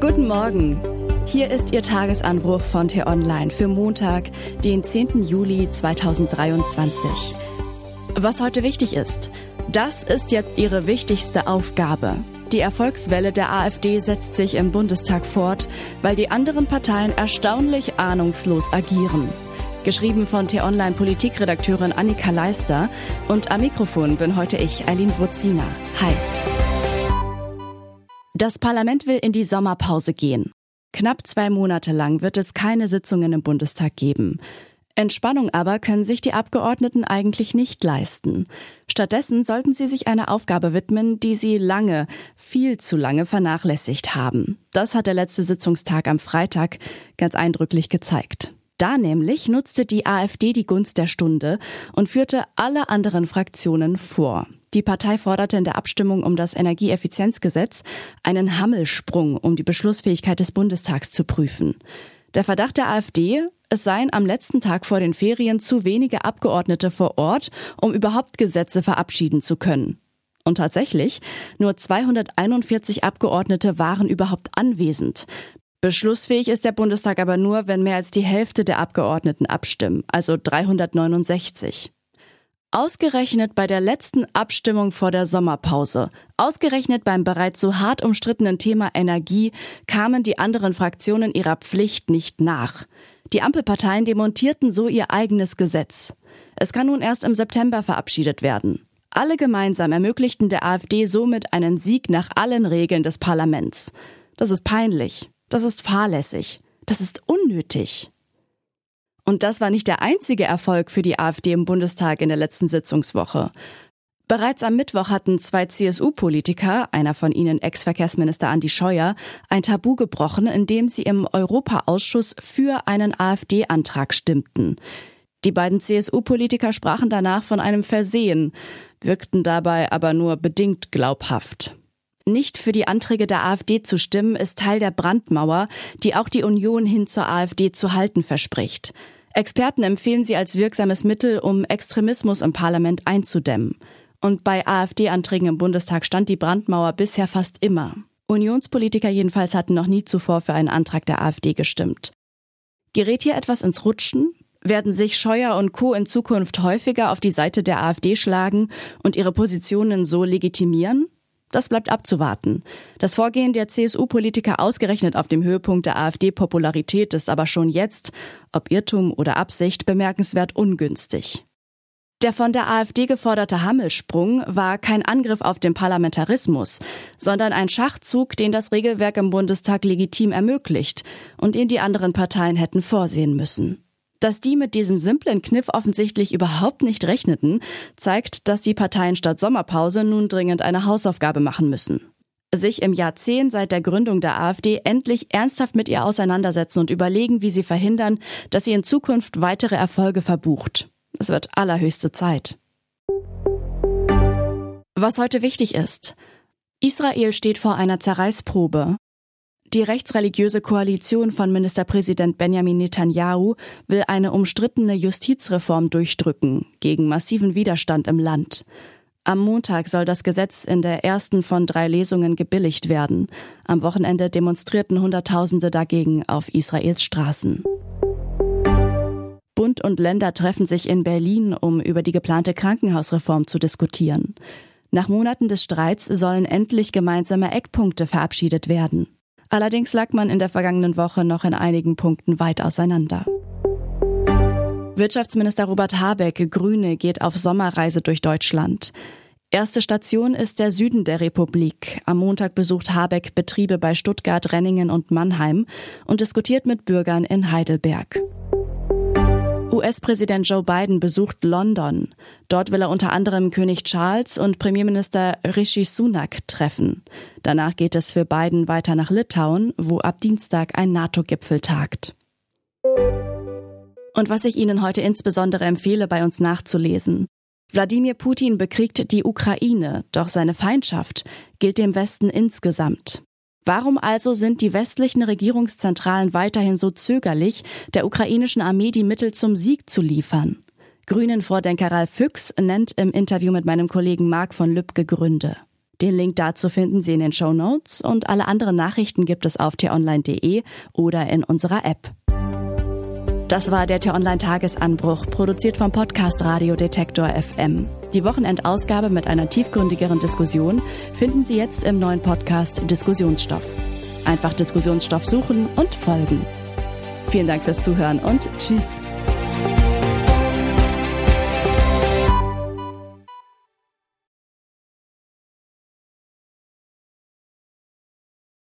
Guten Morgen. Hier ist Ihr Tagesanbruch von T-Online für Montag, den 10. Juli 2023. Was heute wichtig ist, das ist jetzt Ihre wichtigste Aufgabe. Die Erfolgswelle der AfD setzt sich im Bundestag fort, weil die anderen Parteien erstaunlich ahnungslos agieren. Geschrieben von T-Online Politikredakteurin Annika Leister und am Mikrofon bin heute ich, Eileen Wruzina. Hi. Das Parlament will in die Sommerpause gehen. Knapp zwei Monate lang wird es keine Sitzungen im Bundestag geben. Entspannung aber können sich die Abgeordneten eigentlich nicht leisten. Stattdessen sollten sie sich einer Aufgabe widmen, die sie lange, viel zu lange vernachlässigt haben. Das hat der letzte Sitzungstag am Freitag ganz eindrücklich gezeigt. Da nämlich nutzte die AfD die Gunst der Stunde und führte alle anderen Fraktionen vor. Die Partei forderte in der Abstimmung um das Energieeffizienzgesetz einen Hammelsprung, um die Beschlussfähigkeit des Bundestags zu prüfen. Der Verdacht der AfD, es seien am letzten Tag vor den Ferien zu wenige Abgeordnete vor Ort, um überhaupt Gesetze verabschieden zu können. Und tatsächlich, nur 241 Abgeordnete waren überhaupt anwesend. Beschlussfähig ist der Bundestag aber nur, wenn mehr als die Hälfte der Abgeordneten abstimmen, also 369. Ausgerechnet bei der letzten Abstimmung vor der Sommerpause, ausgerechnet beim bereits so hart umstrittenen Thema Energie, kamen die anderen Fraktionen ihrer Pflicht nicht nach. Die Ampelparteien demontierten so ihr eigenes Gesetz. Es kann nun erst im September verabschiedet werden. Alle gemeinsam ermöglichten der AfD somit einen Sieg nach allen Regeln des Parlaments. Das ist peinlich. Das ist fahrlässig. Das ist unnötig. Und das war nicht der einzige Erfolg für die AfD im Bundestag in der letzten Sitzungswoche. Bereits am Mittwoch hatten zwei CSU-Politiker, einer von ihnen Ex-Verkehrsminister Andi Scheuer, ein Tabu gebrochen, indem sie im Europaausschuss für einen AfD-Antrag stimmten. Die beiden CSU-Politiker sprachen danach von einem Versehen, wirkten dabei aber nur bedingt glaubhaft. Nicht für die Anträge der AfD zu stimmen, ist Teil der Brandmauer, die auch die Union hin zur AfD zu halten verspricht. Experten empfehlen sie als wirksames Mittel, um Extremismus im Parlament einzudämmen. Und bei AfD-Anträgen im Bundestag stand die Brandmauer bisher fast immer. Unionspolitiker jedenfalls hatten noch nie zuvor für einen Antrag der AfD gestimmt. Gerät hier etwas ins Rutschen? Werden sich Scheuer und Co. in Zukunft häufiger auf die Seite der AfD schlagen und ihre Positionen so legitimieren? Das bleibt abzuwarten. Das Vorgehen der CSU-Politiker ausgerechnet auf dem Höhepunkt der AfD-Popularität ist aber schon jetzt, ob Irrtum oder Absicht, bemerkenswert ungünstig. Der von der AfD geforderte Hammelsprung war kein Angriff auf den Parlamentarismus, sondern ein Schachzug, den das Regelwerk im Bundestag legitim ermöglicht und den die anderen Parteien hätten vorsehen müssen. Dass die mit diesem simplen Kniff offensichtlich überhaupt nicht rechneten, zeigt, dass die Parteien statt Sommerpause nun dringend eine Hausaufgabe machen müssen. Sich im Jahrzehnt seit der Gründung der AfD endlich ernsthaft mit ihr auseinandersetzen und überlegen, wie sie verhindern, dass sie in Zukunft weitere Erfolge verbucht. Es wird allerhöchste Zeit. Was heute wichtig ist. Israel steht vor einer Zerreißprobe. Die rechtsreligiöse Koalition von Ministerpräsident Benjamin Netanyahu will eine umstrittene Justizreform durchdrücken, gegen massiven Widerstand im Land. Am Montag soll das Gesetz in der ersten von drei Lesungen gebilligt werden. Am Wochenende demonstrierten Hunderttausende dagegen auf Israels Straßen. Bund und Länder treffen sich in Berlin, um über die geplante Krankenhausreform zu diskutieren. Nach Monaten des Streits sollen endlich gemeinsame Eckpunkte verabschiedet werden. Allerdings lag man in der vergangenen Woche noch in einigen Punkten weit auseinander. Wirtschaftsminister Robert Habeck, Grüne, geht auf Sommerreise durch Deutschland. Erste Station ist der Süden der Republik. Am Montag besucht Habeck Betriebe bei Stuttgart, Renningen und Mannheim und diskutiert mit Bürgern in Heidelberg. US-Präsident Joe Biden besucht London. Dort will er unter anderem König Charles und Premierminister Rishi Sunak treffen. Danach geht es für Biden weiter nach Litauen, wo ab Dienstag ein NATO-Gipfel tagt. Und was ich Ihnen heute insbesondere empfehle, bei uns nachzulesen. Wladimir Putin bekriegt die Ukraine, doch seine Feindschaft gilt dem Westen insgesamt. Warum also sind die westlichen Regierungszentralen weiterhin so zögerlich, der ukrainischen Armee die Mittel zum Sieg zu liefern? Grünen Vordenker Ralf Füchs nennt im Interview mit meinem Kollegen Marc von Lübcke Gründe. Den Link dazu finden Sie in den Show Notes und alle anderen Nachrichten gibt es auf t-online.de oder in unserer App. Das war der T-Online-Tagesanbruch, produziert vom Podcast Radio Detektor FM. Die Wochenendausgabe mit einer tiefgründigeren Diskussion finden Sie jetzt im neuen Podcast Diskussionsstoff. Einfach Diskussionsstoff suchen und folgen. Vielen Dank fürs Zuhören und Tschüss.